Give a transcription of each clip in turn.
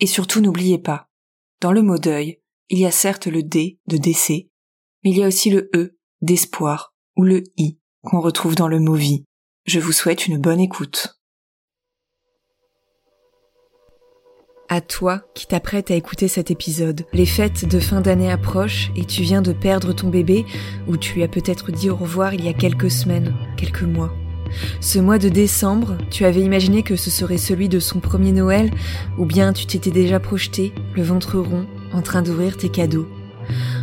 Et surtout n'oubliez pas, dans le mot deuil, il y a certes le D de décès, mais il y a aussi le E d'espoir ou le I qu'on retrouve dans le mot vie. Je vous souhaite une bonne écoute. À toi qui t'apprêtes à écouter cet épisode. Les fêtes de fin d'année approchent et tu viens de perdre ton bébé ou tu lui as peut-être dit au revoir il y a quelques semaines, quelques mois. Ce mois de décembre, tu avais imaginé que ce serait celui de son premier Noël ou bien tu t'étais déjà projeté, le ventre rond, en train d'ouvrir tes cadeaux.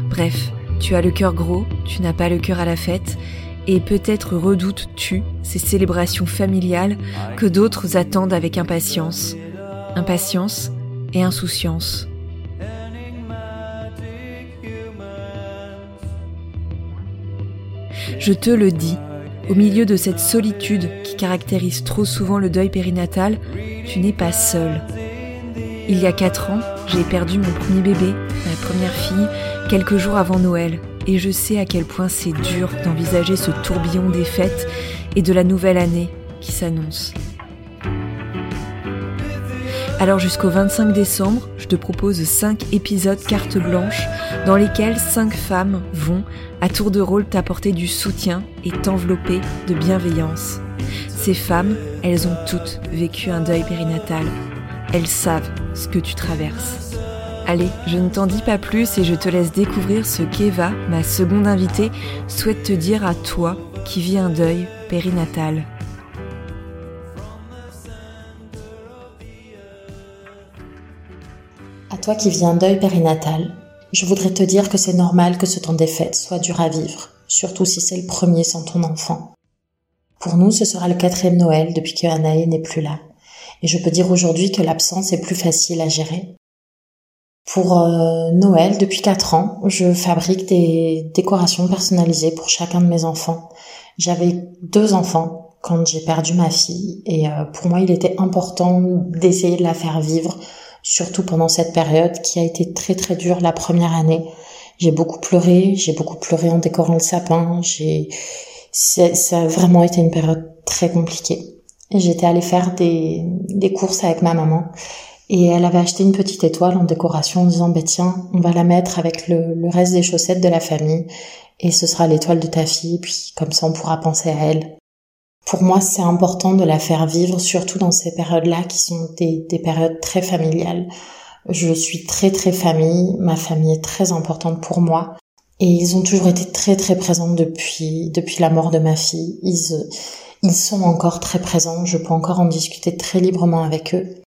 Bref, tu as le cœur gros, tu n'as pas le cœur à la fête et peut-être redoutes-tu ces célébrations familiales que d'autres attendent avec impatience impatience et insouciance. Je te le dis, au milieu de cette solitude qui caractérise trop souvent le deuil périnatal, tu n'es pas seul. Il y a quatre ans, j'ai perdu mon premier bébé, ma première fille, quelques jours avant Noël, et je sais à quel point c'est dur d'envisager ce tourbillon des fêtes et de la nouvelle année qui s'annonce. Alors jusqu'au 25 décembre, je te propose 5 épisodes carte blanche dans lesquels 5 femmes vont, à tour de rôle, t'apporter du soutien et t'envelopper de bienveillance. Ces femmes, elles ont toutes vécu un deuil périnatal. Elles savent ce que tu traverses. Allez, je ne t'en dis pas plus et je te laisse découvrir ce qu'Eva, ma seconde invitée, souhaite te dire à toi qui vis un deuil périnatal. Toi qui vis un deuil périnatal, je voudrais te dire que c'est normal que ce temps des fêtes soit dur à vivre, surtout si c'est le premier sans ton enfant. Pour nous, ce sera le quatrième Noël depuis que Anaï n'est plus là. Et je peux dire aujourd'hui que l'absence est plus facile à gérer. Pour euh, Noël, depuis quatre ans, je fabrique des décorations personnalisées pour chacun de mes enfants. J'avais deux enfants quand j'ai perdu ma fille et euh, pour moi, il était important d'essayer de la faire vivre surtout pendant cette période qui a été très très dure la première année. J'ai beaucoup pleuré, j'ai beaucoup pleuré en décorant le sapin, j'ai ça a vraiment été une période très compliquée. J'étais allée faire des, des courses avec ma maman et elle avait acheté une petite étoile en décoration en disant bah tiens on va la mettre avec le, le reste des chaussettes de la famille et ce sera l'étoile de ta fille puis comme ça on pourra penser à elle pour moi, c'est important de la faire vivre, surtout dans ces périodes-là qui sont des, des, périodes très familiales. Je suis très très famille, ma famille est très importante pour moi. Et ils ont toujours été très très présents depuis, depuis la mort de ma fille. Ils, ils sont encore très présents, je peux encore en discuter très librement avec eux.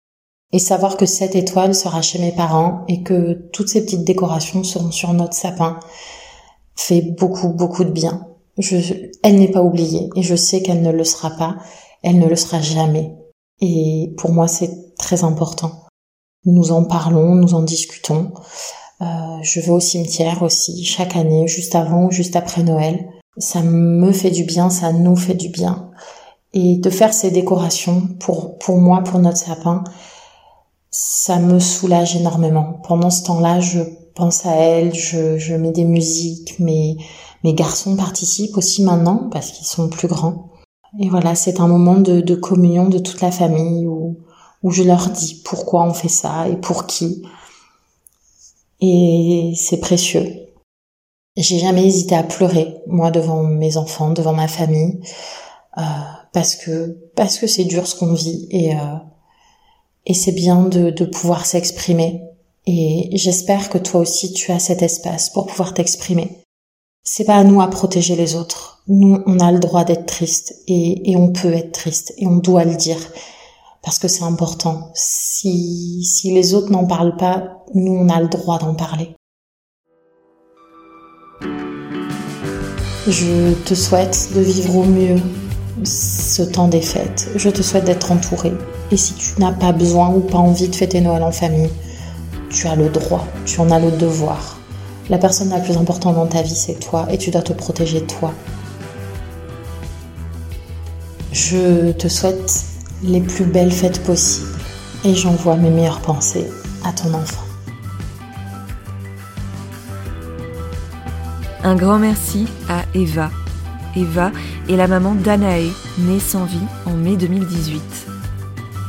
Et savoir que cette étoile sera chez mes parents et que toutes ces petites décorations seront sur notre sapin fait beaucoup beaucoup de bien elle n'est pas oubliée et je sais qu'elle ne le sera pas, elle ne le sera jamais. Et pour moi, c'est très important. Nous en parlons, nous en discutons. Euh, je vais au cimetière aussi chaque année, juste avant ou juste après Noël. Ça me fait du bien, ça nous fait du bien. Et de faire ces décorations pour, pour moi, pour notre sapin, ça me soulage énormément. Pendant ce temps-là, je pense à elle, je, je mets des musiques, mais mes garçons participent aussi maintenant parce qu'ils sont plus grands. Et voilà, c'est un moment de, de, communion de toute la famille où, où je leur dis pourquoi on fait ça et pour qui. Et c'est précieux. J'ai jamais hésité à pleurer, moi, devant mes enfants, devant ma famille, euh, parce que parce que c'est dur ce qu'on vit et euh, Et c'est bien de, de pouvoir s'exprimer. Et j'espère que toi aussi tu as cet espace pour pouvoir t'exprimer. C'est pas à nous à protéger les autres. Nous, on a le droit d'être triste et, on peut être triste et on doit le dire parce que c'est important. Si, si les autres n'en parlent pas, nous, on a le droit d'en parler. Je te souhaite de vivre au mieux ce temps des fêtes. Je te souhaite d'être entouré. Et si tu n'as pas besoin ou pas envie de fêter Noël en famille, tu as le droit, tu en as le devoir. La personne la plus importante dans ta vie, c'est toi, et tu dois te protéger toi. Je te souhaite les plus belles fêtes possibles, et j'envoie mes meilleures pensées à ton enfant. Un grand merci à Eva. Eva est la maman d'Anae, née sans vie en mai 2018.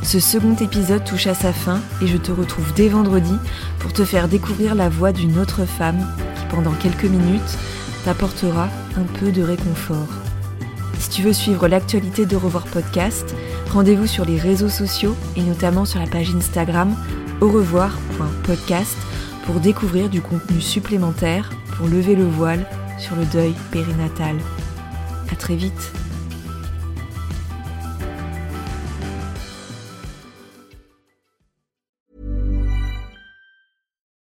Ce second épisode touche à sa fin et je te retrouve dès vendredi pour te faire découvrir la voix d'une autre femme qui pendant quelques minutes t'apportera un peu de réconfort. Si tu veux suivre l'actualité de Revoir Podcast, rendez-vous sur les réseaux sociaux et notamment sur la page Instagram au revoir.podcast pour découvrir du contenu supplémentaire pour lever le voile sur le deuil périnatal. À très vite.